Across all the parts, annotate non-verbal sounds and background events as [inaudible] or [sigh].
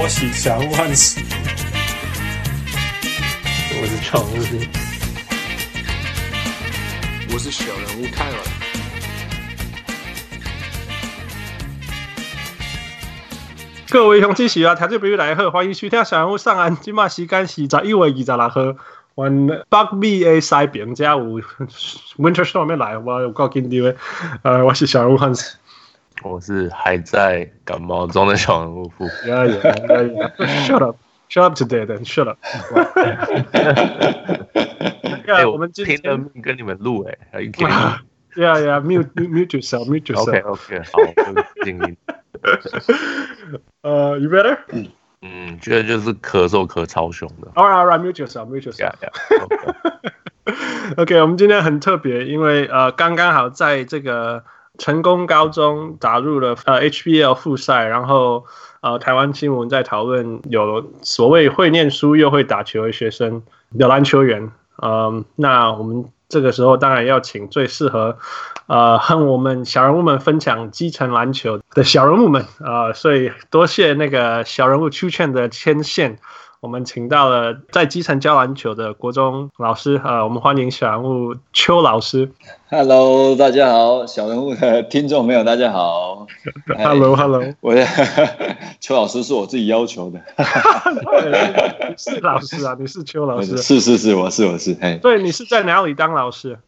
我是小人物汉斯，我是常务，我是小人物泰尔。各位乡亲喜啊，听众朋友来好，欢迎收听小人物上岸。今嘛时间是十一月二十六号，阮北美的西边才有 Winter Storm 要来，我有够紧张的。呃，我是小人物汉斯。我是还在感冒中的小人物富。Yeah, yeah, yeah, yeah. Shut up, shut up today, then shut up. 哎，我们拼了命跟你们录哎，还可以。Yeah, yeah, mute, mute yourself, mute yourself. OK, OK，好，静音。呃，You better？嗯嗯，觉得就是咳嗽咳超凶的。All right, all right, mute yourself, mute yourself. Yeah, yeah. OK，我们今天很特别，因为呃，刚刚好在这个。成功高中打入了呃 HBL 复赛，然后呃台湾新闻在讨论有所谓会念书又会打球的学生的篮球员，嗯、那我们这个时候当然要请最适合呃和我们小人物们分享基层篮球的小人物们啊、呃，所以多谢那个小人物邱倩的牵线。我们请到了在基层教篮球的国中老师，呃，我们欢迎小人物邱老师。Hello，大家好，小人物的听众朋友，大家好。Hello，Hello，[laughs] 我的邱老师是我自己要求的。你 [laughs] 是老师啊？你是邱老师？是是是，我是我是。哎，对，你是在哪里当老师？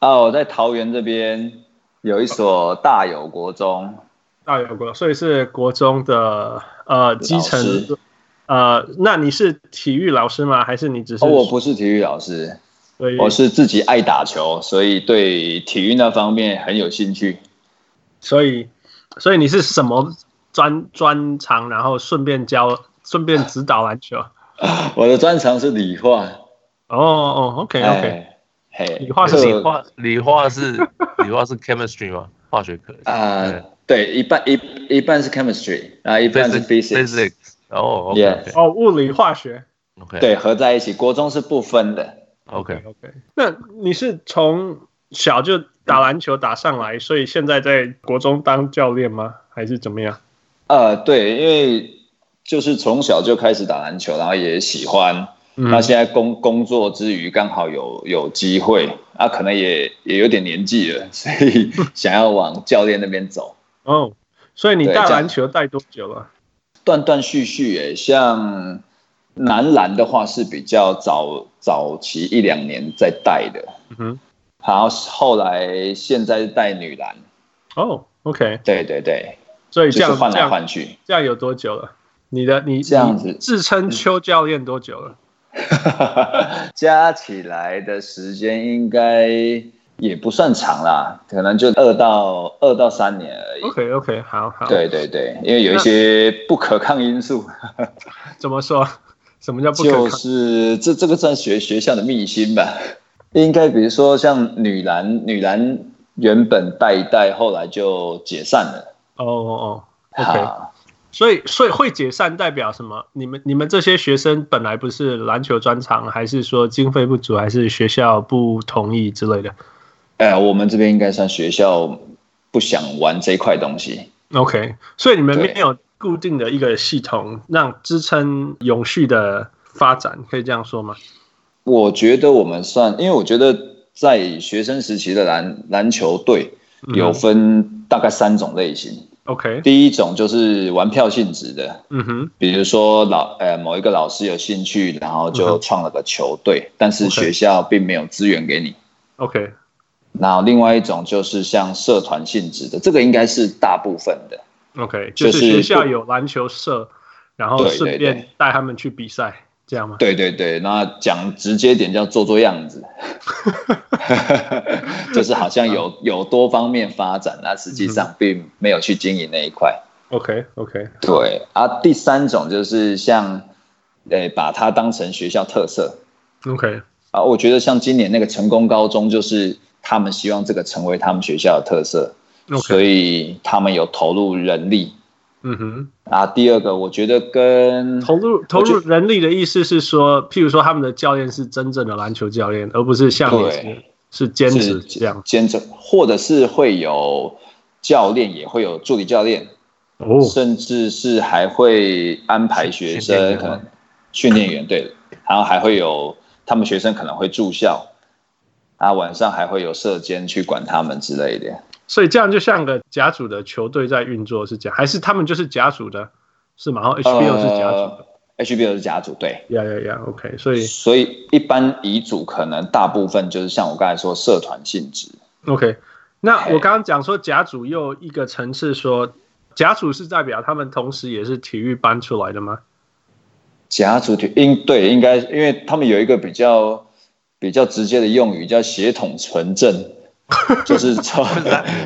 哦，我在桃园这边有一所大有国中。大有国，所以是国中的呃基层。呃，那你是体育老师吗？还是你只是？哦，我不是体育老师，对，我是自己爱打球，所以对体育那方面很有兴趣。所以，所以你是什么专专长？然后顺便教，顺便指导篮球。[laughs] 我的专长是理化。哦哦，OK OK，嘿，理化是理化，理化是理化是 chemistry 吗？化学课啊，对，一半一一半是 chemistry 啊，一半是 physics。哦物理化学，OK，对，合在一起，国中是不分的，OK OK。那你是从小就打篮球打上来，所以现在在国中当教练吗？还是怎么样？呃，对，因为就是从小就开始打篮球，然后也喜欢。嗯、那现在工工作之余，刚好有有机会，啊，可能也也有点年纪了，所以 [laughs] 想要往教练那边走。哦，所以你打篮球带多久了？断断续续，诶，像男篮的话是比较早早期一两年在带的，嗯哼，然后后来现在是带女篮。哦，OK，对对对，所以这样换来换去，这样有多久了？你的你这样子自称邱教练多久了？[laughs] 加起来的时间应该。也不算长啦，可能就二到二到三年而已。OK OK，好好。对对对，因为有一些不可抗因素。[laughs] 怎么说？什么叫不可抗？就是这这个算学学校的秘辛吧。应该比如说像女篮，女篮原本带一带，后来就解散了。哦哦哦，OK。所以所以会解散代表什么？你们你们这些学生本来不是篮球专长，还是说经费不足，还是学校不同意之类的？哎，我们这边应该算学校不想玩这块东西。OK，所以你们没有固定的一个系统让支撑永续的发展，可以这样说吗？我觉得我们算，因为我觉得在学生时期的篮篮球队有分大概三种类型。OK，第一种就是玩票性质的，嗯哼，比如说老呃某一个老师有兴趣，然后就创了个球队，但是学校并没有资源给你。OK。然后另外一种就是像社团性质的，这个应该是大部分的。OK，就是学校有篮球社，然后顺便带他们去比赛，这样吗？对对对，那讲直接点叫做做样子，[laughs] 就是好像有 [laughs] 有多方面发展，那实际上并没有去经营那一块。OK OK，对啊，第三种就是像，诶，把它当成学校特色。OK，啊，我觉得像今年那个成功高中就是。他们希望这个成为他们学校的特色，Okay. 所以他们有投入人力。嗯哼，啊，第二个我觉得跟投入投入人力的意思是说，譬如说他们的教练是真正的篮球教练，而不是像你是是兼职这样兼职，或者是会有教练，也会有助理教练。哦，甚至是还会安排学生可能训练员对，然后还会有他们学生可能会住校，啊，晚上还会有射监去管他们之类的。所以这样就像个甲组的球队在运作是这样，还是他们就是甲组的，是吗？然后 HBL 是甲组的。呃 HBL 是甲组，对，呀呀呀，OK，所以所以一般乙组可能大部分就是像我刚才说社团性质，OK。那我刚刚讲说甲组又一个层次说，甲组是代表他们同时也是体育班出来的吗？甲组体应对应该，因为他们有一个比较比较直接的用语叫血统纯正，就是从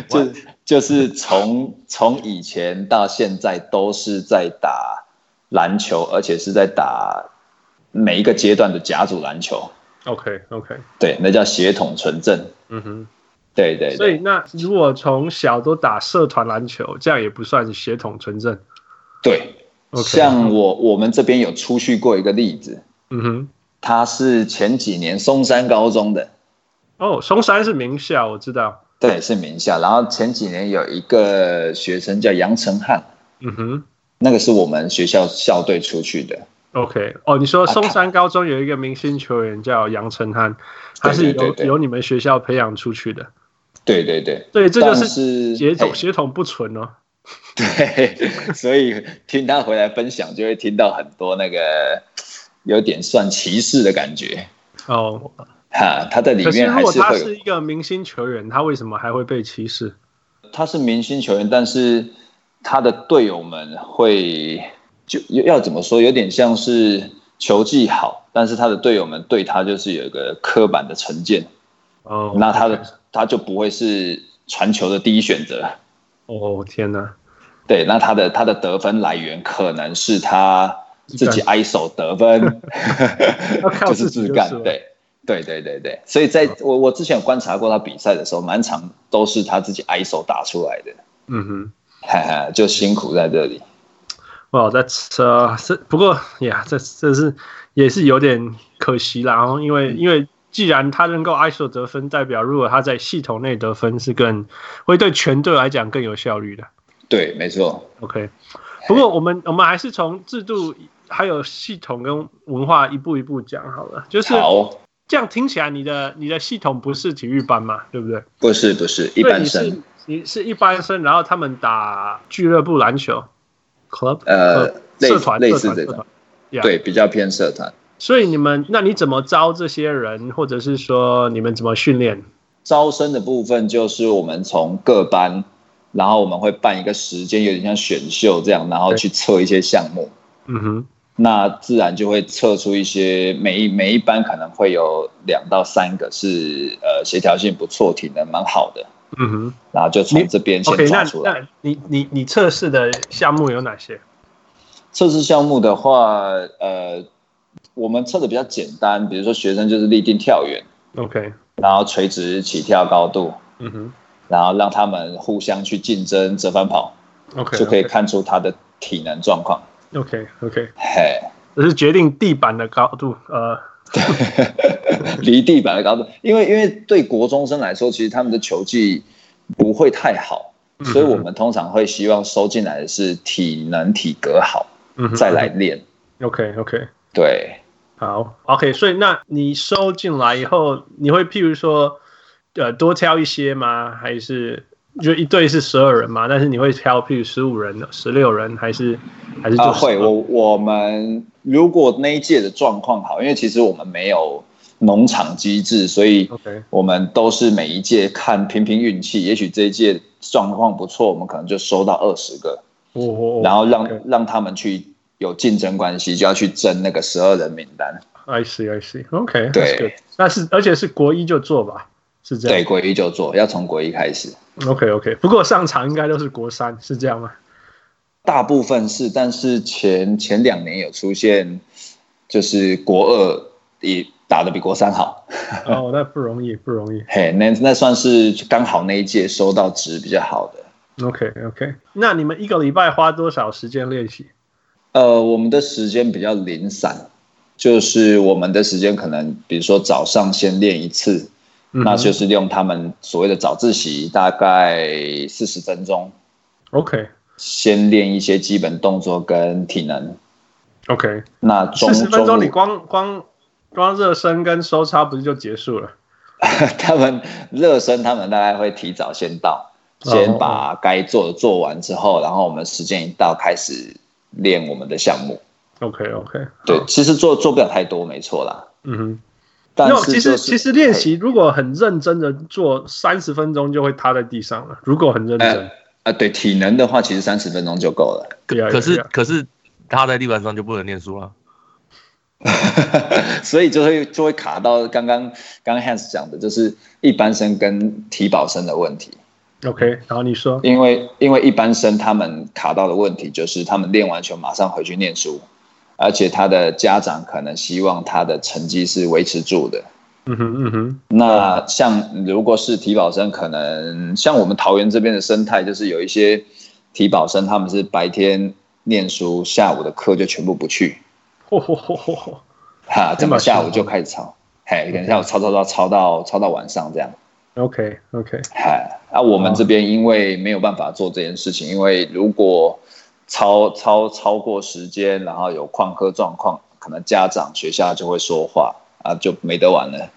就就是从从以前到现在都是在打。篮球，而且是在打每一个阶段的甲组篮球。OK OK，对，那叫血统纯正。嗯哼，对对，对。所以那如果从小都打社团篮球，这样也不算血统纯正。对，okay, 像我我们这边有出去过一个例子。嗯哼，他是前几年松山高中的。哦，松山是名校，我知道。对，是名校。然后前几年有一个学生叫杨成汉。嗯哼。那个是我们学校校队出去的。OK，哦，你说松山高中有一个明星球员叫杨成汉，他是由由你们学校培养出去的。对对对，对，这就是血统血统不纯哦。对，所以听他回来分享，就会听到很多那个有点算歧视的感觉。哦，哈，他在里面还是会。如果他是一个明星球员，他为什么还会被歧视？他是明星球员，但是。他的队友们会就要怎么说，有点像是球技好，但是他的队友们对他就是有一个刻板的成见。哦，那他的他就不会是传球的第一选择。哦，天哪！对，那他的他的得分来源可能是他自己挨手得分，[laughs] [laughs] 就是自干。对，对，对，对，对。所以在我我之前有观察过他比赛的时候，满场都是他自己挨手打出来的。嗯哼。哈哈，就辛苦在这里。哇，在这是不过呀，这这是也是有点可惜啦。然后因为因为既然他能够 ISO 得分，代表如果他在系统内得分是更会对全队来讲更有效率的。对，没错。OK，不过我们我们还是从制度还有系统跟文化一步一步讲好了。就是这样听起来，你的你的系统不是体育班嘛？对不对？不是，不是一般生。你是一般生，然后他们打俱乐部篮球，club，呃，社团类似这种，对，比较偏社团。所以你们，那你怎么招这些人，或者是说你们怎么训练？招生的部分就是我们从各班，然后我们会办一个时间，有点像选秀这样，然后去测一些项目。嗯哼，那自然就会测出一些每一每一班可能会有两到三个是呃协调性不错，体能蛮好的。嗯哼，然后就从这边先抓出来。Okay, 那那你你你测试的项目有哪些？测试项目的话，呃，我们测的比较简单，比如说学生就是立定跳远，OK，然后垂直起跳高度，嗯哼，然后让他们互相去竞争折返跑，OK，就可以看出他的体能状况。OK OK，嘿，这是决定地板的高度，呃。对，[laughs] 离地板的高度，因为因为对国中生来说，其实他们的球技不会太好，所以我们通常会希望收进来的是体能体格好，嗯，再来练。OK OK，对，好 OK，所以那你收进来以后，你会譬如说，呃，多挑一些吗？还是？就一队是十二人嘛，但是你会挑譬如十五人的、十六人，还是还是就、啊、会我我们如果那一届的状况好，因为其实我们没有农场机制，所以我们都是每一届看拼拼运气。也许这一届状况不错，我们可能就收到二十个，哦、然后让.让他们去有竞争关系，就要去争那个十二人名单。I see, I see. OK，对，那是而且是国一就做吧。是这样，对，国一就做，要从国一开始。OK OK，不过上场应该都是国三，是这样吗？大部分是，但是前前两年有出现，就是国二也打的比国三好。哦，那不容易，不容易。[laughs] 嘿，那那算是刚好那一届收到值比较好的。OK OK，那你们一个礼拜花多少时间练习？呃，我们的时间比较零散，就是我们的时间可能，比如说早上先练一次。那就是用他们所谓的早自习，大概四十分钟。OK，先练一些基本动作跟体能。OK，那中四十分钟你光光光热身跟收操不是就结束了？[laughs] 他们热身，他们大概会提早先到，先把该做的做完之后，然后我们时间一到开始练我们的项目。OK OK，对，其实做做不了太多，没错啦。嗯哼，但是、其实其实练习如果很认真的做，三十分钟就会塌在地上了。如果很认真，啊、呃，对，体能的话，其实三十分钟就够了。可可是可是塌在地板上就不能念书了。[laughs] 所以就会就会卡到刚刚刚 Hans 讲的，就是一般生跟体保生的问题。OK，然后你说，因为因为一般生他们卡到的问题就是他们练完球马上回去念书，而且他的家长可能希望他的成绩是维持住的。嗯哼嗯哼。那像如果是体保生，可能像我们桃园这边的生态，就是有一些体保生他们是白天念书，下午的课就全部不去。嚯嚯嚯嚯嚯！哈，这么下午就开始抄，嘿，等一下午抄抄抄抄到抄到晚上这样。OK OK，嗨，啊，我们这边因为没有办法做这件事情，因为如果超超超过时间，然后有旷课状况，可能家长学校就会说话啊，就没得玩了。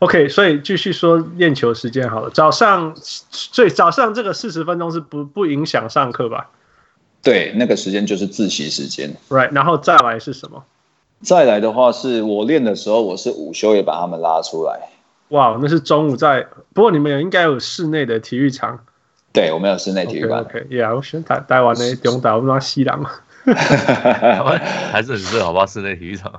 OK，所以继续说练球时间好了。早上，所以早上这个四十分钟是不不影响上课吧？对，那个时间就是自习时间，right，然后再来是什么？再来的话是我练的时候，我是午休也把他们拉出来。哇，wow, 那是中午在，不过你们有应该有室内的体育场。对，我们有室内体育馆。OK，yeah，我选台台湾的中岛，我们西南。[laughs] 还是很热，好不好？室内体育场。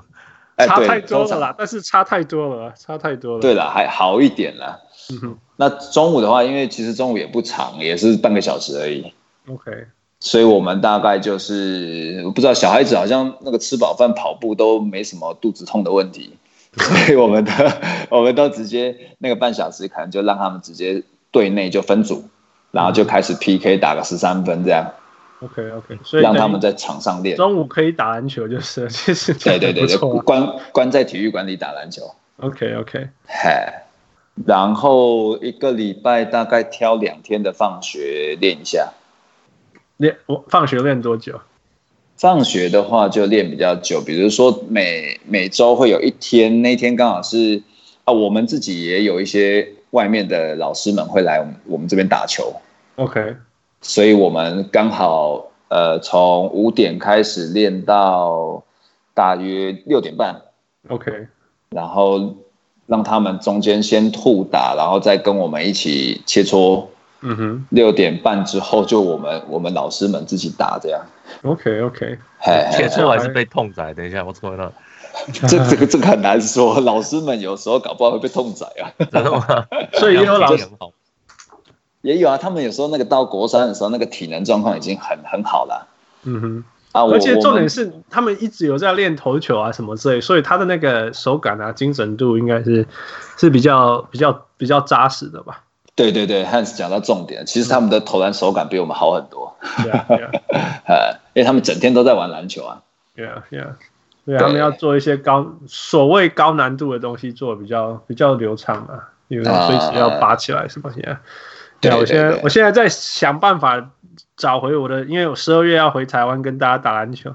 差太多了啦，但是差太多了，差太多了。对了，还好一点啦。嗯哼。那中午的话，因为其实中午也不长，也是半个小时而已。OK。所以我们大概就是，我不知道小孩子好像那个吃饱饭跑步都没什么肚子痛的问题，所以我们的 [laughs] 我们都直接那个半小时可能就让他们直接队内就分组，然后就开始 PK 打个十三分这样。OK OK，所以让他们在场上练。中午可以打篮球就是，[laughs] 其实对对对对，关关在体育馆里打篮球。OK OK，嗨，然后一个礼拜大概挑两天的放学练一下。练我放学练多久？放学的话就练比较久，比如说每每周会有一天，那天刚好是啊，我们自己也有一些外面的老师们会来我们我们这边打球。OK，所以我们刚好呃从五点开始练到大约六点半。OK，然后让他们中间先互打，然后再跟我们一起切磋。嗯哼，六点半之后就我们我们老师们自己打这样。OK OK，切磋还是被痛宰？等一下我错了。这这个这个很难说，老师们有时候搞不好会被痛宰啊。真的吗？[laughs] 所以也有老师 [laughs] 也有啊，他们有时候那个到国三的时候，那个体能状况已经很很好了。嗯哼，啊，而且重点是他们一直有在练投球啊什么之类，所以他的那个手感啊、精神度应该是是比较比较比较扎实的吧。对对对，Hans 讲到重点，其实他们的投篮手感比我们好很多。Yeah, yeah. [laughs] 因为他们整天都在玩篮球啊。Yeah, yeah. 对，他们要做一些高所谓高难度的东西，做比较比较流畅嘛，因为随时要拔起来什么的。Uh, 对，我现在我现在在想办法找回我的，因为我十二月要回台湾跟大家打篮球。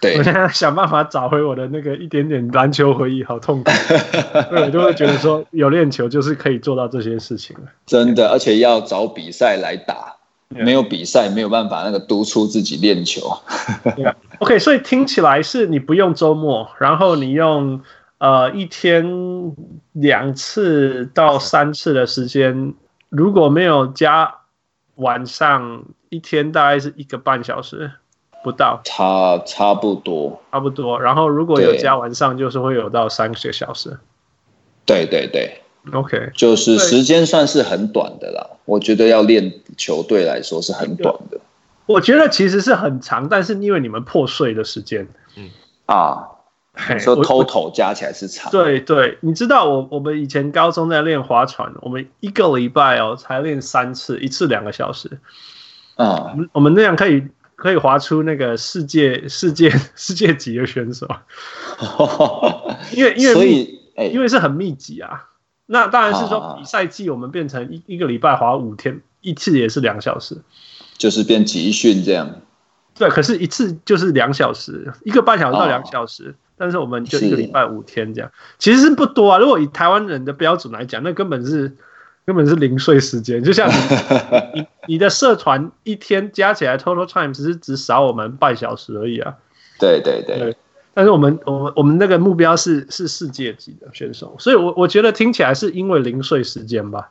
对，我现在想办法找回我的那个一点点篮球回忆，好痛苦。[laughs] 对，我就会觉得说有练球就是可以做到这些事情了。真的，而且要找比赛来打，没有比赛没有办法那个督促自己练球。yeah. OK，所以听起来是你不用周末，然后你用呃一天两次到三次的时间，如果没有加晚上，一天大概是一个半小时。不到，差差不多，差不多。然后如果有加晚上，就是会有到三个小时。对对对，OK，就是时间算是很短的啦。我觉得要练球队来说是很短的。我觉得其实是很长，但是因为你们破碎的时间，嗯啊，你说 total 加起来是长。对对，你知道我我们以前高中在练划船，我们一个礼拜哦才练三次，一次两个小时。嗯，我们我们那样可以。可以划出那个世界世界 [laughs] 世界级的选手，[laughs] 因为因为所以、欸、因为是很密集啊。那当然是说比赛季我们变成一一个礼拜滑五天，一次也是两小时，就是变集训这样。对，可是一次就是两小时，一个半小时到两小时，哦、但是我们就一个礼拜五天这样，其实是不多啊。如果以台湾人的标准来讲，那根本是根本是零碎时间。就像你 [laughs] 你你的社团一天加起来 total time 只是只少我们半小时而已啊。对对对，对。但是我们我们我们那个目标是是世界级的选手，所以我我觉得听起来是因为零碎时间吧。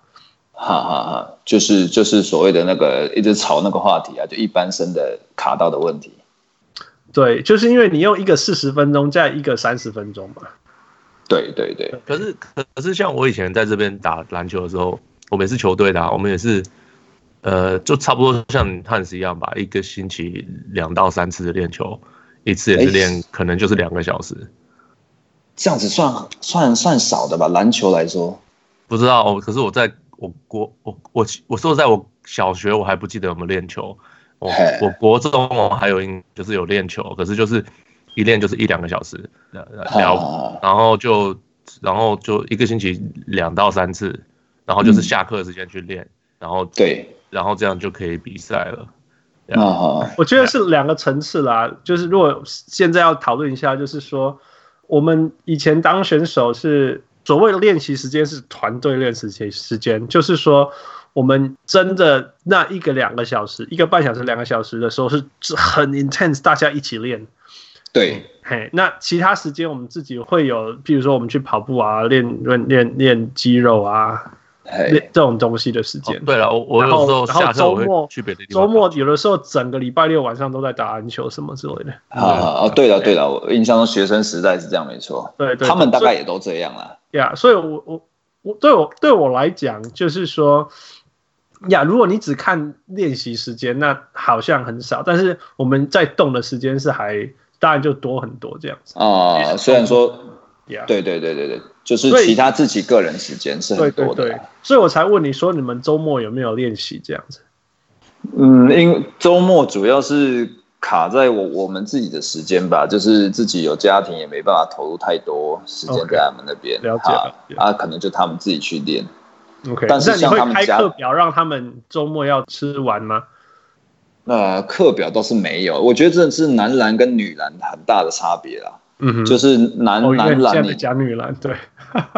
哈哈哈，就是就是所谓的那个一直吵那个话题啊，就一般生的卡到的问题。对，就是因为你用一个四十分钟加一个三十分钟嘛。对对对。可是可是像我以前在这边打篮球的时候，我们也是球队的啊，我们也是，呃，就差不多像汉斯一样吧，一个星期两到三次的练球，一次也是练可能就是两个小时。这样子算算算少的吧？篮球来说，不知道。可是我在。我国我我我说在我小学我还不记得有没有练球，我我国中我还有就是有练球，可是就是一练就是一两个小时，然后然后就然后就一个星期两到三次，然后就是下课时间去练，然后对，然后这样就可以比赛了。啊，我觉得是两个层次啦，就是如果现在要讨论一下，就是说我们以前当选手是。所谓的练习时间是团队练习时间，就是说我们真的那一个两个小时，一个半小时两个小时的时候是很 intense，大家一起练。对，嘿，那其他时间我们自己会有，比如说我们去跑步啊，练练练练肌肉啊。这种东西的时间、哦。对了，我我有时候下周末去别的地方。周末有的时候整个礼拜六晚上都在打篮球什么之类的。啊哦，对了对了，我印象中学生时代是这样没错。对对，他们大概也都这样啦。呀，所以我我我对我对我来讲就是说，呀，如果你只看练习时间，那好像很少，但是我们在动的时间是还当然就多很多这样子。啊，虽然说。对对对对对，就是其他自己个人时间是很多的。对对对，所以我才问你说，你们周末有没有练习这样子？嗯，因为周末主要是卡在我我们自己的时间吧，就是自己有家庭，也没办法投入太多时间在他们那边。Okay. 了解啊，可能就他们自己去练。OK，但是像他们开课表让他们周末要吃完吗？呃，课表倒是没有，我觉得这是男篮跟女篮很大的差别啦。嗯，就是男男篮你讲女篮对，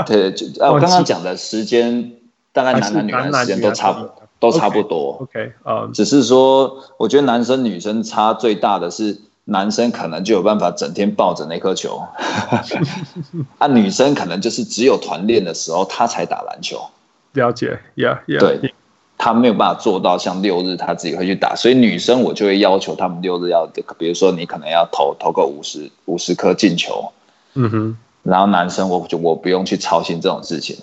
对，[laughs] 就啊，我刚刚讲的时间大概男男女篮时间都差不都差不多。OK，呃，只是说我觉得男生女生差最大的是男生可能就有办法整天抱着那颗球，[laughs] 啊，女生可能就是只有团练的时候她才打篮球。了解，Yeah，对。他没有办法做到像六日他自己会去打，所以女生我就会要求他们六日要，比如说你可能要投投个五十五十颗进球，嗯哼，然后男生我就我不用去操心这种事情。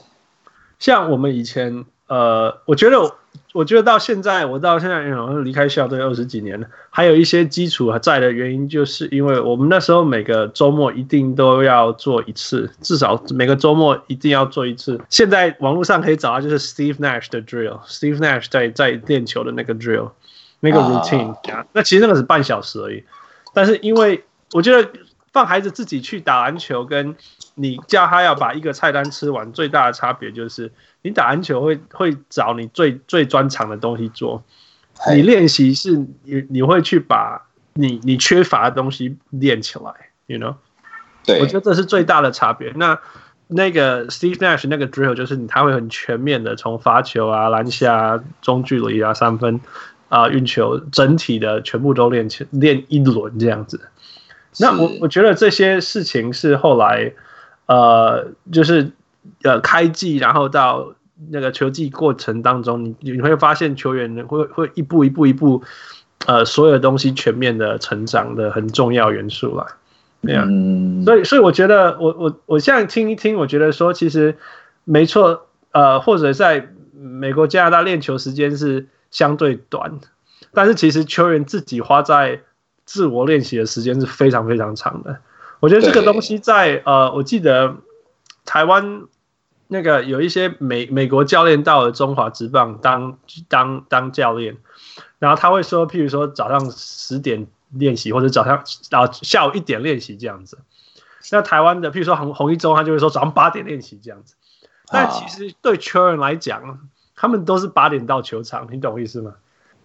像我们以前，呃，我觉得。我觉得到现在，我到现在好像离开校队二十几年了，还有一些基础还在的原因，就是因为我们那时候每个周末一定都要做一次，至少每个周末一定要做一次。现在网络上可以找到，就是 Steve Nash 的 drill，Steve Nash 在在练球的那个 drill，那个 routine，那其实那个是半小时而已。但是因为我觉得放孩子自己去打篮球，跟你叫他要把一个菜单吃完，最大的差别就是。你打篮球会会找你最最专长的东西做，你练习是你你会去把你你缺乏的东西练起来，you know？对，我觉得这是最大的差别。那那个 Steve Nash 那个 drill 就是他会很全面的从罚球啊、篮下、啊中距离啊、三分啊、运球，整体的全部都练起练一轮这样子。那我我觉得这些事情是后来呃就是。呃，开季然后到那个球季过程当中，你你会发现球员会会一步一步一步，呃，所有东西全面的成长的很重要元素啦。对啊，所以所以我觉得我我我现在听一听，我觉得说其实没错，呃，或者在美国加拿大练球时间是相对短，但是其实球员自己花在自我练习的时间是非常非常长的。我觉得这个东西在呃，我记得。台湾那个有一些美美国教练到了中华职棒当当当教练，然后他会说，譬如说早上十点练习，或者早上啊下午一点练习这样子。那台湾的譬如说红红一中，他就会说早上八点练习这样子。但其实对球员来讲，他们都是八点到球场，你懂我意思吗？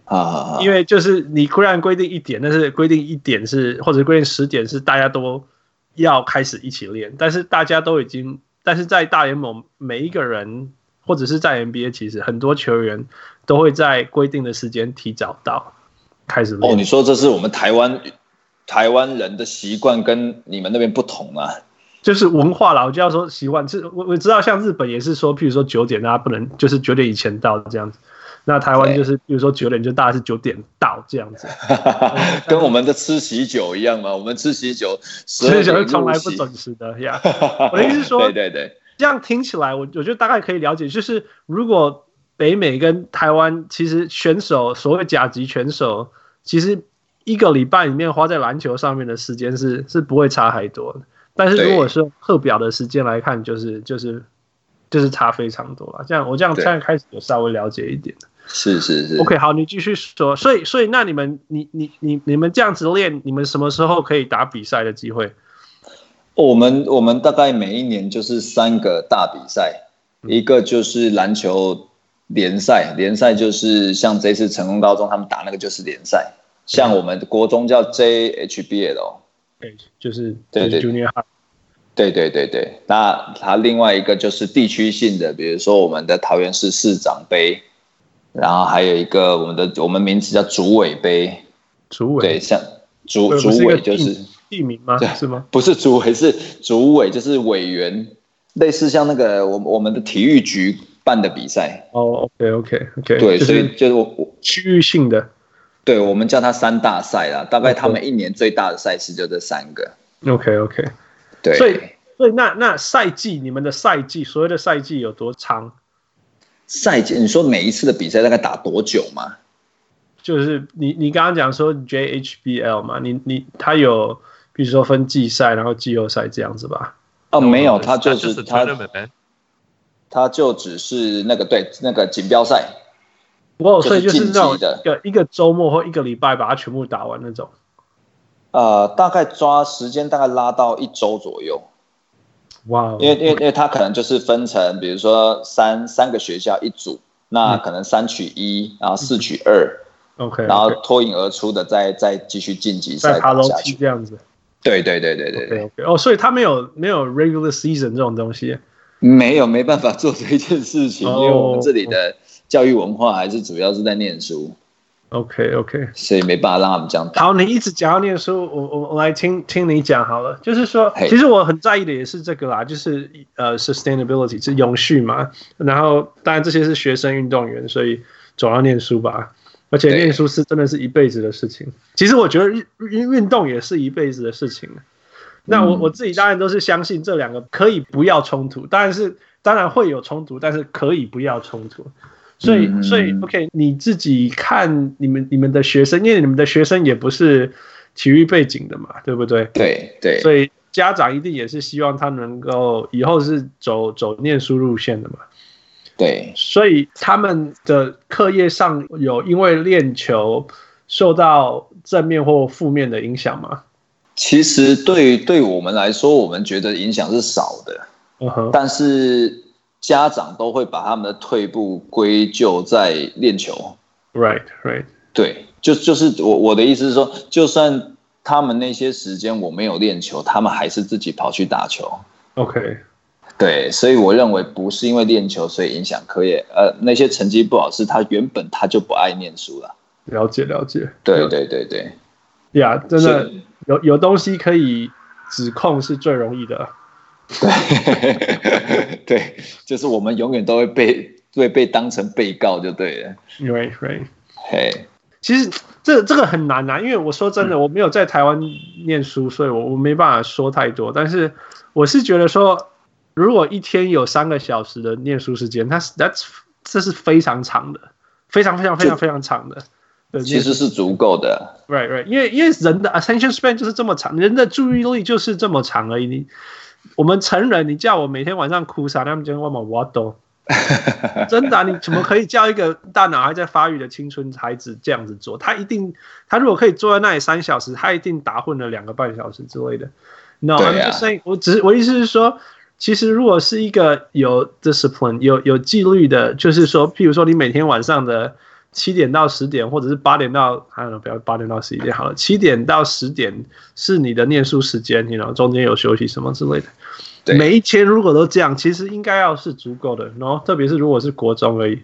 啊，因为就是你虽然规定一点，但是规定一点是或者规定十点是大家都要开始一起练，但是大家都已经，但是在大联盟每一个人或者是在 NBA，其实很多球员都会在规定的时间提早到开始。哦，你说这是我们台湾台湾人的习惯跟你们那边不同啊？就是文化啦，我就要说习惯，是我我知道像日本也是说，譬如说九点大家不能就是九点以前到这样子。那台湾就是，比如说九点就大概是九点到这样子，[laughs] 跟我们的吃喜酒一样嘛？我们吃喜酒，吃喜酒从来不准时的 [laughs] 呀。我的意思是说，对对对，这样听起来，我我觉得大概可以了解，就是如果北美跟台湾，其实选手所谓甲级选手，其实一个礼拜里面花在篮球上面的时间是是不会差太多的。但是如果是课表的时间来看，就是就是就是差非常多了。这样我这样现在开始有稍微了解一点。是是是，OK，好，你继续说。所以，所以那你们，你你你你们这样子练，你们什么时候可以打比赛的机会？我们我们大概每一年就是三个大比赛，一个就是篮球联赛，联赛就是像这次成功高中他们打那个就是联赛，像我们国中叫 JHBL，对，就是对对 Junior High，对对对对。那它另外一个就是地区性的，比如说我们的桃园市市长杯。然后还有一个我们的我们名字叫竹尾杯，竹尾对，像竹竹尾就是地名吗？是吗？不是竹尾，是竹尾，就是委员，类似像那个我我们的体育局办的比赛。哦，OK OK OK，对，所以就是我区域性的，对，我们叫它三大赛啦。大概他们一年最大的赛事就这三个。OK OK，对，所以所以那那赛季你们的赛季所谓的赛季有多长？赛季，你说每一次的比赛大概打多久吗？就是你你刚刚讲说 JHBL 嘛，你你他有比如说分季赛，然后季后赛这样子吧？哦，没有，他就是他，他就只是那个对那个锦标赛。哦，所以就是那种一个一个周末或一个礼拜把它全部打完那种。呃，大概抓时间大概拉到一周左右。哇，因为因为因为他可能就是分成，比如说三三个学校一组，那可能三取一，然后四取二，OK，然后脱颖而出的再再继续晋级赛打下去，这样子。对对对对对对。哦，所以他没有没有 regular season 这种东西，没有没办法做这一件事情，因为我们这里的教育文化还是主要是在念书。OK OK，所以没办法让他们这样打。好，你一直讲要念书，我我我来听听你讲好了。就是说，其实我很在意的也是这个啦，就是呃，sustainability 是永续嘛。然后当然这些是学生运动员，所以总要念书吧。而且念书是真的是一辈子的事情。其实我觉得运运动也是一辈子的事情。那我我自己当然都是相信这两个可以不要冲突，当然是当然会有冲突，但是可以不要冲突。所以，所以，OK，你自己看你们你们的学生，因为你们的学生也不是体育背景的嘛，对不对？对对。所以家长一定也是希望他能够以后是走走念书路线的嘛。对。所以他们的课业上有因为练球受到正面或负面的影响吗？其实对对我们来说，我们觉得影响是少的。嗯哼。但是。家长都会把他们的退步归咎在练球，right right，对，就就是我我的意思是说，就算他们那些时间我没有练球，他们还是自己跑去打球，OK，对，所以我认为不是因为练球所以影响课业，呃，那些成绩不好是他原本他就不爱念书了，了解了解，对对对对，呀，yeah, 真的有有东西可以指控是最容易的。对，[laughs] 对，就是我们永远都会被会被当成被告就对了。Right, right. 嘿，其实这这个很难啊，因为我说真的，我没有在台湾念书，所以我我没办法说太多。但是我是觉得说，如果一天有三个小时的念书时间，它是 That's 这是非常长的，非常非常非常非常长的。其实是足够的。Right, right. 因为因为人的 attention span 就是这么长，人的注意力就是这么长而已。你我们成人，你叫我每天晚上哭啥？他们讲我嘛我都，真的、啊，你怎么可以叫一个大脑还在发育的青春孩子这样子做？他一定，他如果可以坐在那里三小时，他一定打混了两个半小时之类的。No，我、啊、我只是我意思是说，其实如果是一个有 discipline、有有纪律的，就是说，譬如说你每天晚上的七点到十点，或者是八点到，还有，不要八点到十一点好了，七点到十点是你的念书时间，你知道中间有休息什么之类的。对，每一天如果都这样，其实应该要是足够的，然后特别是如果是国中而已。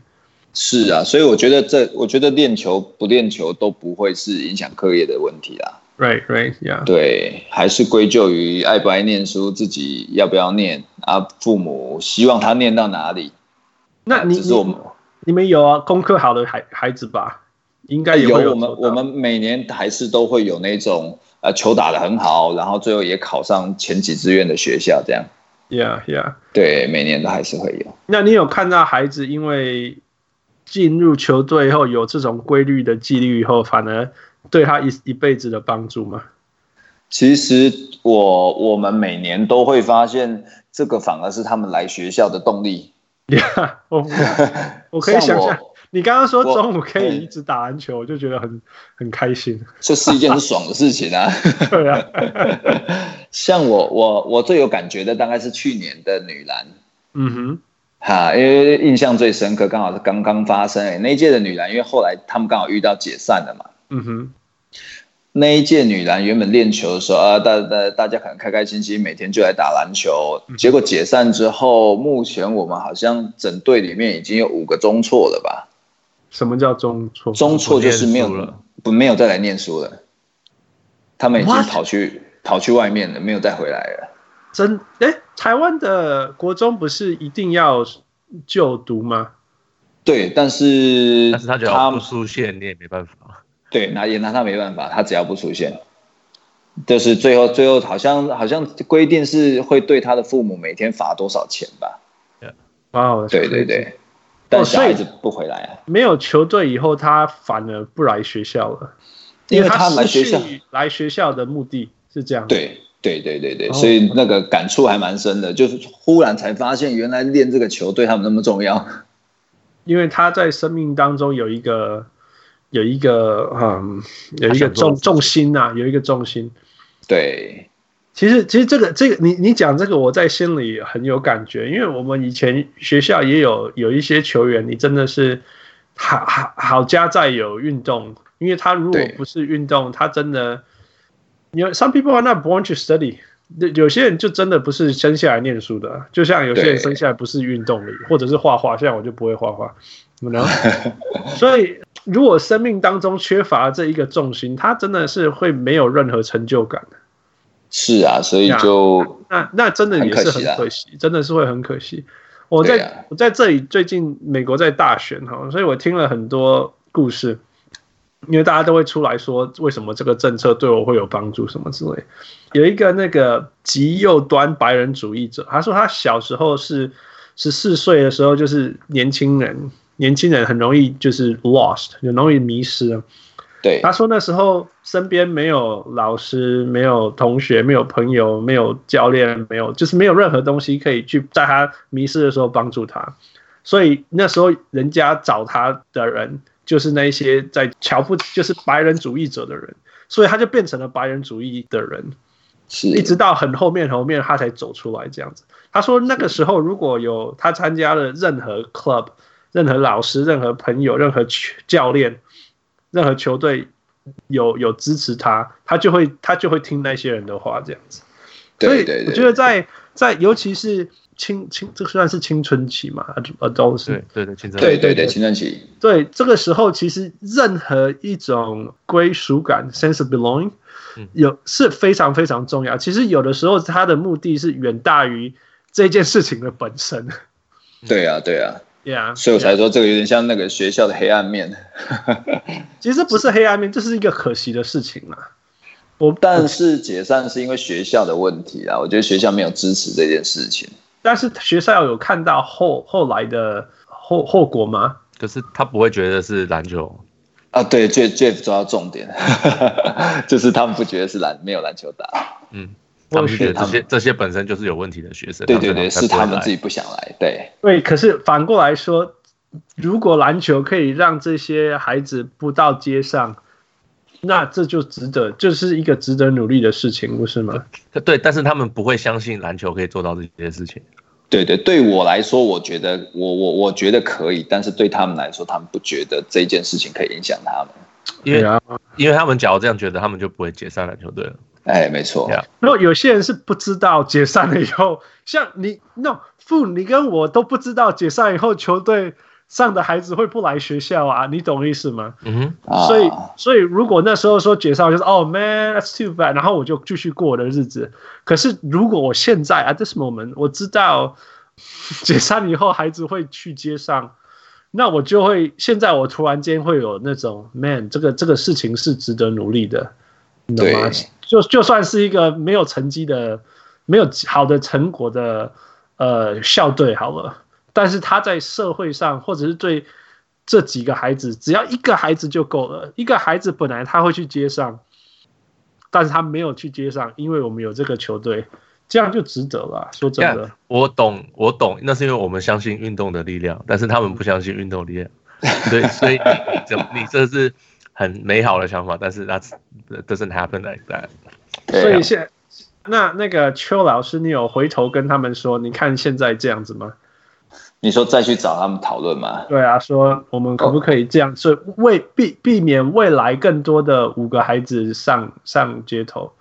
是啊，所以我觉得这，我觉得练球不练球都不会是影响课业的问题啦。Right, right, yeah. 对，还是归咎于爱不爱念书，自己要不要念啊？父母希望他念到哪里？那你是我们。你们有啊，功课好的孩孩子吧？应该有，有。我们我们每年还是都会有那种呃球打得很好，然后最后也考上前几志愿的学校这样。Yeah, yeah。对，每年都还是会有。那你有看到孩子因为进入球队后有这种规律的纪律以后，反而对他一一辈子的帮助吗？其实我我们每年都会发现，这个反而是他们来学校的动力。Yeah, [laughs] 我 [laughs] 我可以想象，你刚刚说中午可以一直打篮球，我就觉得很很开心。[laughs] 这是一件很爽的事情啊！对啊，像我我我最有感觉的大概是去年的女篮，嗯哼，哈，因为印象最深刻，刚好是刚刚发生诶，那一届的女篮，因为后来他们刚好遇到解散了嘛，嗯哼。那一届女篮原本练球的时候啊，大大大家可能开开心心每天就来打篮球，结果解散之后，目前我们好像整队里面已经有五个中辍了吧？什么叫中辍？中辍就是没有了，不没有再来念书了，他们已经跑去?跑去外面了，没有再回来了。真哎，台湾的国中不是一定要就读吗？对，但是但是他只要不出现，你也没办法。对，拿也拿他没办法，他只要不出现，就是最后最后好像好像规定是会对他的父母每天罚多少钱吧？哇，wow, 对对对，但小孩子不回来啊，哦、没有球队以后，他反而不来学校了，因为他来学校来学校的目的是这样。对对对对对，所以那个感触还蛮深的，就是忽然才发现原来练这个球对他们那么重要，因为他在生命当中有一个。有一个嗯，有一个重重心呐、啊，有一个重心。对，其实其实这个这个你你讲这个，我在心里很有感觉，因为我们以前学校也有有一些球员，你真的是好好好家在有运动，因为他如果不是运动，他真的，有 some people are not born to study，有些人就真的不是生下来念书的，就像有些人生下来不是运动的，或者是画画，像我就不会画画，然后 [laughs] 所以。如果生命当中缺乏这一个重心，他真的是会没有任何成就感的。是啊，所以就那那真的也是很可惜，真的是会很可惜。我在我在这里最近美国在大选哈，所以我听了很多故事，因为大家都会出来说为什么这个政策对我会有帮助什么之类。有一个那个极右端白人主义者，他说他小时候是十四岁的时候就是年轻人。年轻人很容易就是 lost，很容易迷失。对，他说那时候身边没有老师，没有同学，没有朋友，没有教练，没有就是没有任何东西可以去在他迷失的时候帮助他。所以那时候人家找他的人就是那些在瞧不就是白人主义者的人，所以他就变成了白人主义的人，是一直到很后面后面他才走出来这样子。他说那个时候如果有他参加了任何 club。任何老师、任何朋友、任何教练、任何球队有有支持他，他就会他就会听那些人的话，这样子。所以我觉得在在尤其是青青，这算是青春期嘛，adolescence 对对对，青春对对对青春期。对这个时候，其实任何一种归属感 （sense of belonging） 有是非常非常重要。其实有的时候，他的目的是远大于这件事情的本身。对啊，对啊。Yeah, 所以我才说这个有点像那个学校的黑暗面。[laughs] 其实不是黑暗面，这是一个可惜的事情嘛。我但是解散是因为学校的问题啊，我觉得学校没有支持这件事情。但是学校有看到后后来的后后果吗？可是他不会觉得是篮球啊。对，Jeff Jeff 抓到重点，[laughs] 就是他们不觉得是篮没有篮球打。嗯。他们觉得这些这些本身就是有问题的学生，对对对，是他们自己不想来，对对。可是反过来说，如果篮球可以让这些孩子不到街上，那这就值得，就是一个值得努力的事情，不是吗？[laughs] 对，但是他们不会相信篮球可以做到这些事情。对对，对我来说，我觉得我我我觉得可以，但是对他们来说，他们不觉得这件事情可以影响他们，因为、啊、因为他们假如这样觉得，他们就不会解散篮球队了。哎，没错。然后有些人是不知道解散了以后，[laughs] 像你，no，父，你跟我都不知道解散以后球队上的孩子会不来学校啊，你懂意思吗？嗯哼。所以，所以如果那时候说解散，就是哦、oh, man，that's too bad，然后我就继续过我的日子。可是如果我现在 at this moment，我知道解散以后孩子会去街上，那我就会现在我突然间会有那种 man，这个这个事情是值得努力的，你懂吗？就就算是一个没有成绩的、没有好的成果的呃校队好了，但是他在社会上或者是对这几个孩子，只要一个孩子就够了。一个孩子本来他会去街上，但是他没有去街上，因为我们有这个球队，这样就值得了。说真的，我懂，我懂，那是因为我们相信运动的力量，但是他们不相信运动力量。[laughs] 对，所以你这是。很美好的想法，但是 that doesn't happen like that。所以现那那个邱老师，你有回头跟他们说，你看现在这样子吗？你说再去找他们讨论吗？对啊，说我们可不可以这样，所以为避避免未来更多的五个孩子上上街头。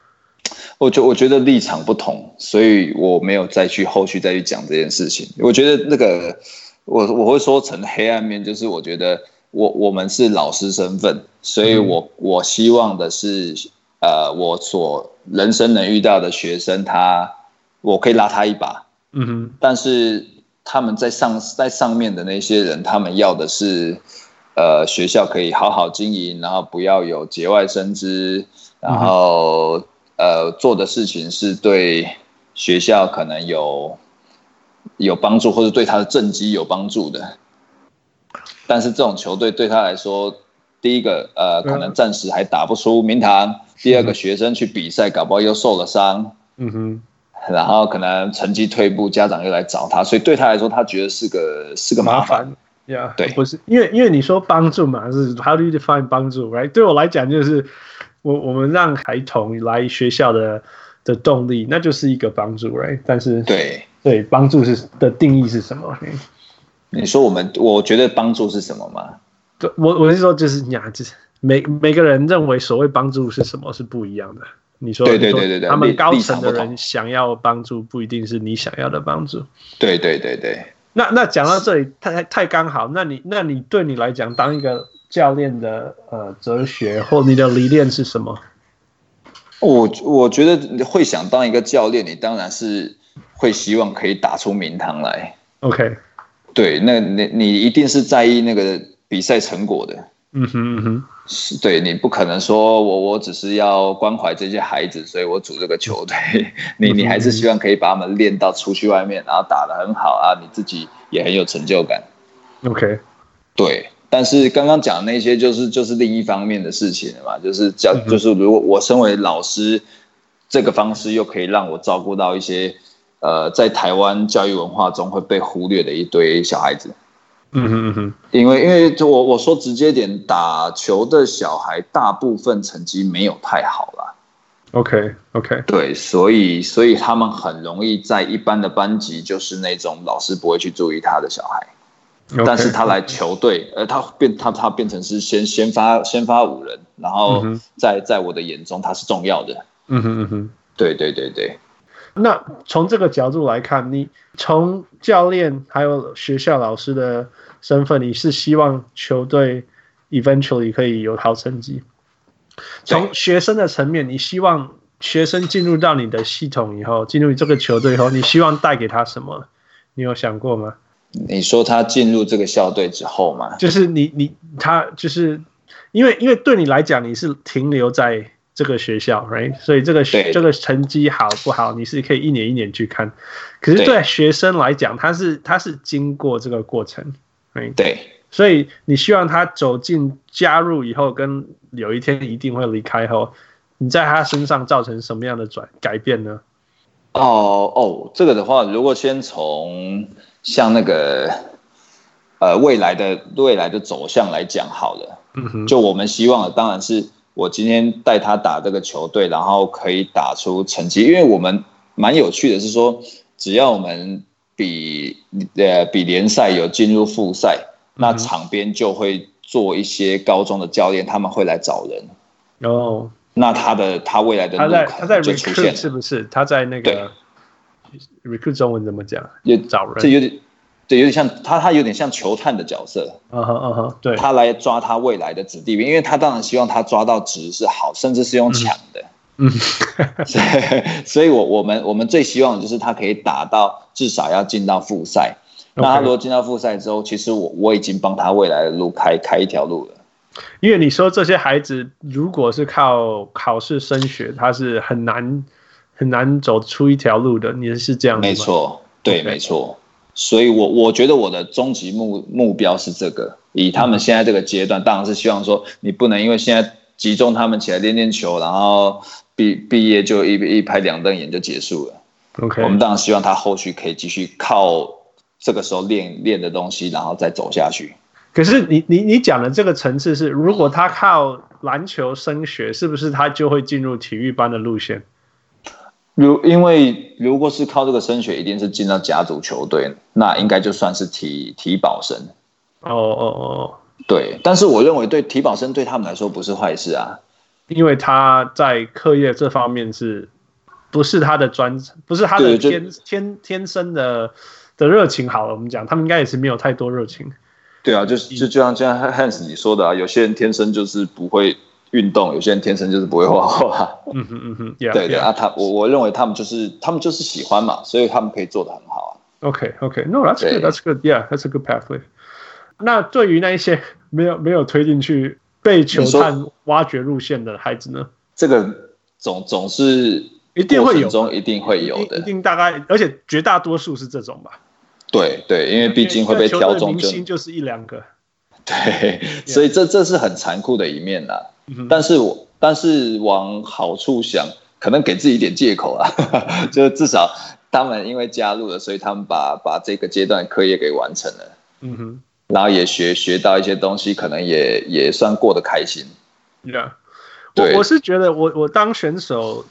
我觉我觉得立场不同，所以我没有再去后续再去讲这件事情。我觉得那个我我会说成黑暗面，就是我觉得。我我们是老师身份，所以我我希望的是，呃，我所人生能遇到的学生，他我可以拉他一把，嗯哼。但是他们在上在上面的那些人，他们要的是，呃，学校可以好好经营，然后不要有节外生枝，然后呃做的事情是对学校可能有有帮助，或者对他的政绩有帮助的。但是这种球队对他来说，第一个呃，可能暂时还打不出名堂；嗯、第二个，学生去比赛，搞不好又受了伤。嗯哼。然后可能成绩退步，家长又来找他，所以对他来说，他觉得是个是个麻烦。呀，yeah, 对，不是因为因为你说帮助嘛，是 How do you define 帮助？Right？对我来讲，就是我我们让孩童来学校的的动力，那就是一个帮助，Right？但是对对，帮助是的定义是什么？你说我们，我觉得帮助是什么吗？对，我我是说，就是你啊，就是每每个人认为所谓帮助是什么是不一样的。你说，对对对对对，他们高层的人想要帮助，不一定是你想要的帮助。对对对对。那那讲到这里，太太刚好。那你那你对你来讲，当一个教练的呃哲学或你的理念是什么？我我觉得会想当一个教练，你当然是会希望可以打出名堂来。OK。对，那你你一定是在意那个比赛成果的，嗯哼嗯哼，是对你不可能说我我只是要关怀这些孩子，所以我组这个球队，[laughs] 你你还是希望可以把他们练到出去外面，然后打得很好啊，你自己也很有成就感。OK，对，但是刚刚讲那些就是就是另一方面的事情了嘛，就是叫就是如果我身为老师，这个方式又可以让我照顾到一些。呃，在台湾教育文化中会被忽略的一堆小孩子，嗯哼嗯哼，因为因为我我说直接点，打球的小孩大部分成绩没有太好啦。OK OK，对，所以所以他们很容易在一般的班级就是那种老师不会去注意他的小孩但是他来球队，呃，他变他他变成是先先发先发五人，然后在在我的眼中他是重要的，嗯哼嗯哼，对对对对。那从这个角度来看，你从教练还有学校老师的身份，你是希望球队 eventually 可以有好成绩。从学生的层面，你希望学生进入到你的系统以后，进入这个球队以后，你希望带给他什么？你有想过吗？你说他进入这个校队之后嘛？就是你你他就是因为因为对你来讲，你是停留在。这个学校，right？所以这个学这个成绩好不好，你是可以一年一年去看。可是对学生来讲，他是他是经过这个过程，right？对。所以你希望他走进加入以后，跟有一天一定会离开后，你在他身上造成什么样的转改变呢？哦哦，这个的话，如果先从像那个呃未来的未来的走向来讲好了，嗯哼，就我们希望的当然是。我今天带他打这个球队，然后可以打出成绩。因为我们蛮有趣的是说，只要我们比呃比联赛有进入复赛，那场边就会做一些高中的教练，他们会来找人。哦，那他的他未来的他在他在就出现是不是？他在那个 recruit 中文怎么讲？也找人，这有点对，有点像他他有点像球探的角色。嗯哼嗯哼，对，他来抓他未来的子弟兵，因为他当然希望他抓到值是好，甚至是用抢的。嗯嗯，[laughs] 所以，所以我我们我们最希望的就是他可以打到至少要进到复赛。那他如果进到复赛之后，其实我我已经帮他未来的路开开一条路了。因为你说这些孩子如果是靠考试升学，他是很难很难走出一条路的。你是这样吗？没错，对.没错。所以我我觉得我的终极目目标是这个。以他们现在这个阶段，当然是希望说你不能因为现在集中他们起来练练球，然后。毕毕业就一一拍两瞪眼就结束了。OK，我们当然希望他后续可以继续靠这个时候练练的东西，然后再走下去。可是你你你讲的这个层次是，如果他靠篮球升学，是不是他就会进入体育班的路线？如因为如果是靠这个升学，一定是进到甲组球队，那应该就算是体体保生。哦哦哦，对。但是我认为对体保生对他们来说不是坏事啊。因为他在课业这方面是，不是他的专，不是他的天天天生的的热情。好了，我们讲，他们应该也是没有太多热情。对啊，就是就就像就像 Hans 你说的啊，有些人天生就是不会运动，有些人天生就是不会画画。嗯哼嗯哼，对对啊，他我我认为他们就是他们就是喜欢嘛，所以他们可以做得很好啊。OK OK，No，that's good，that's good，Yeah，that's a good pathway。那对于那一些没有没有推进去。被球探挖掘路线的孩子呢？这个总总是一定会有，中一定会有的，一定大概，而且绝大多数是这种吧。对对，因为毕竟会被挑中，明星就是一两个。对，所以这这是很残酷的一面呐。但是我但是往好处想，可能给自己一点借口啊，[laughs] 就至少他们因为加入了，所以他们把把这个阶段课业给完成了。嗯哼。然后也学学到一些东西，可能也也算过得开心。Yeah. 我是觉得我我当选手，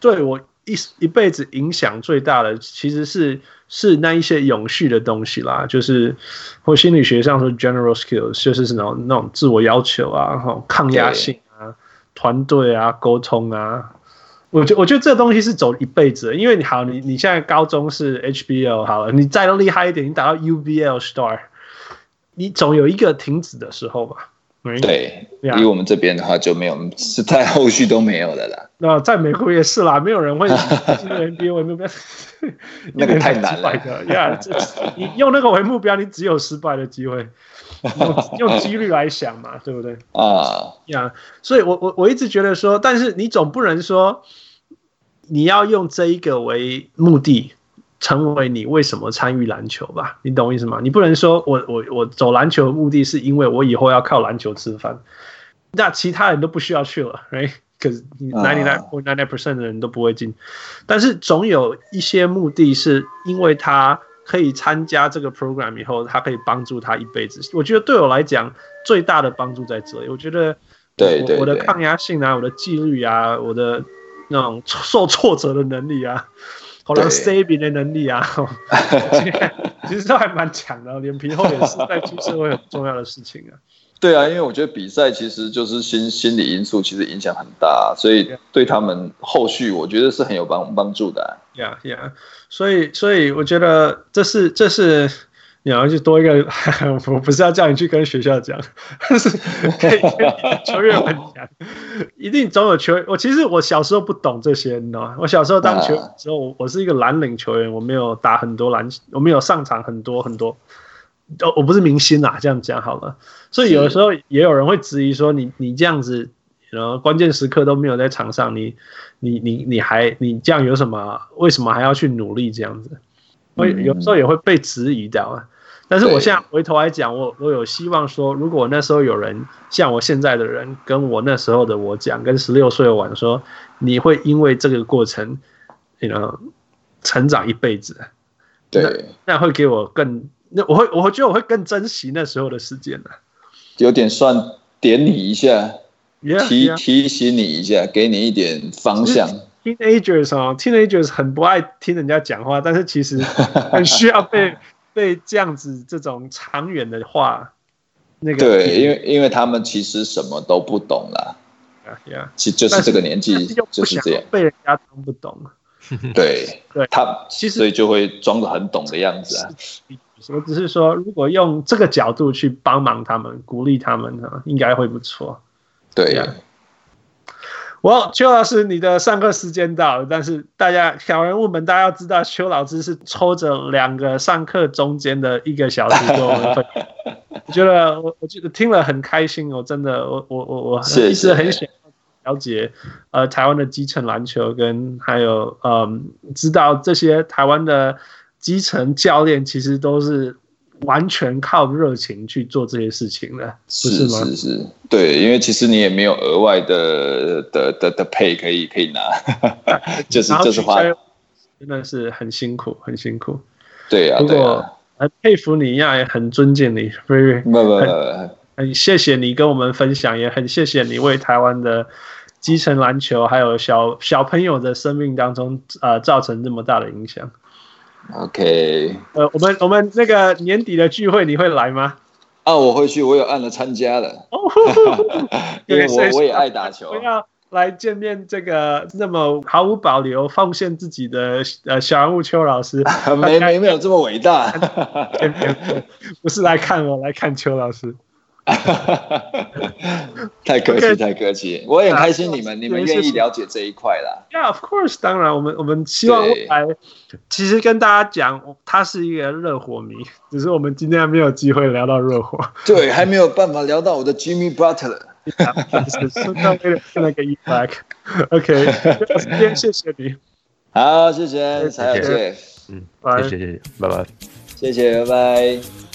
对我一一辈子影响最大的，其实是是那一些永续的东西啦，就是或心理学上说 general skills，就是那种那种自我要求啊，抗压性啊，团队啊，沟通啊。我觉我觉得这东西是走一辈子的，因为你好，你你现在高中是 HBL 好了，你再厉害一点，你打到 UBL star。你总有一个停止的时候吧？对，离我们这边的话就没有，是在后续都没有的啦。那在美国也是啦，没有人会以 NBA 为目标，[laughs] 那个太难了。[laughs] 呀，你用那个为目标，你只有失败的机会。用用几率来想嘛，[laughs] 对不对？啊，呀，所以我我我一直觉得说，但是你总不能说你要用这一个为目的。成为你为什么参与篮球吧？你懂我意思吗？你不能说我我我走篮球的目的是因为我以后要靠篮球吃饭，那其他人都不需要去了，right？可是 ninety nine point nine nine percent 的人都不会进，但是总有一些目的是因为他可以参加这个 program 以后，他可以帮助他一辈子。我觉得对我来讲最大的帮助在这里。我觉得对对，我的抗压性啊，我的纪律啊，我的那种受挫折的能力啊。好像 saving 的能力啊，[laughs] 其实都还蛮强的。脸皮厚也是在出社会很重要的事情啊。对啊，因为我觉得比赛其实就是心心理因素，其实影响很大，所以对他们后续我觉得是很有帮帮助的啊。Yeah, yeah，所以所以我觉得这是这是。然后就多一个，[laughs] 我不是要叫你去跟学校讲，但 [laughs] 是可以跟球员们讲，一定总有球员。我其实我小时候不懂这些，你知道吗？我小时候当球员的时候，我我是一个蓝领球员，我没有打很多篮，我没有上场很多很多。哦，我不是明星啊，这样讲好了。所以有的时候也有人会质疑说你，你你这样子，然后关键时刻都没有在场上，你你你你还你这样有什么？为什么还要去努力这样子？我有时候也会被质疑掉啊。但是我现在回头来讲，我我有希望说，如果那时候有人像我现在的人跟我那时候的我讲，跟十六岁的我说，你会因为这个过程，你 you know, 成长一辈子，对，那，那会给我更，那我会我觉得我会更珍惜那时候的时间呢，有点算点你一下，yeah, 提.提醒你一下，给你一点方向。teenagers 哦，teenagers 很不爱听人家讲话，但是其实很需要被被这样子这种长远的话，那个对，因为因为他们其实什么都不懂啦，啊呀，其实就是这个年纪就是这样，被人家装不懂，[laughs] 对 [laughs] 对，他其实所以就会装的很懂的样子啊。我只是说，如果用这个角度去帮忙他们，鼓励他们呢，应该会不错。对呀。我邱老师，你的上课时间到了，但是大家小人物们，大家要知道，邱老师是抽着两个上课中间的一个小时跟我们分。我觉得我我觉得听了很开心，我真的我我我我一直很想了解呃台湾的基层篮球，跟还有嗯知道这些台湾的。基层教练其实都是完全靠热情去做这些事情的，是是吗？是是，对，因为其实你也没有额外的的的的 pay 可以可以拿，[laughs] 就是就是花，真的是很辛苦，很辛苦。对呀、啊，对呀，很佩服你一样，也很尊敬你，非常不不很谢谢你跟我们分享，也很谢谢你为台湾的基层篮球还有小小朋友的生命当中呃造成这么大的影响。OK，呃，我们我们那个年底的聚会你会来吗？啊，我会去，我有按了参加了。哦，[laughs] 因为我我也爱打球。我要来见面，这个那么毫无保留奉献自己的呃小人物邱老师，[laughs] 没没没有这么伟大。[laughs] 不是来看我，来看邱老师。[laughs] 太客气，太客气，我也很开心你们，你们愿意了解这一块啦。Yeah，of course，当然，我们我们希望未来，其实跟大家讲，他是一个热火迷，[laughs] 只是我们今天还没有机会聊到热火，对，还没有办法聊到我的 Jimmy Butler。那个 back，OK，今天谢谢你，好，谢谢，谢谢，嗯，谢谢谢谢，拜拜，谢谢，拜拜。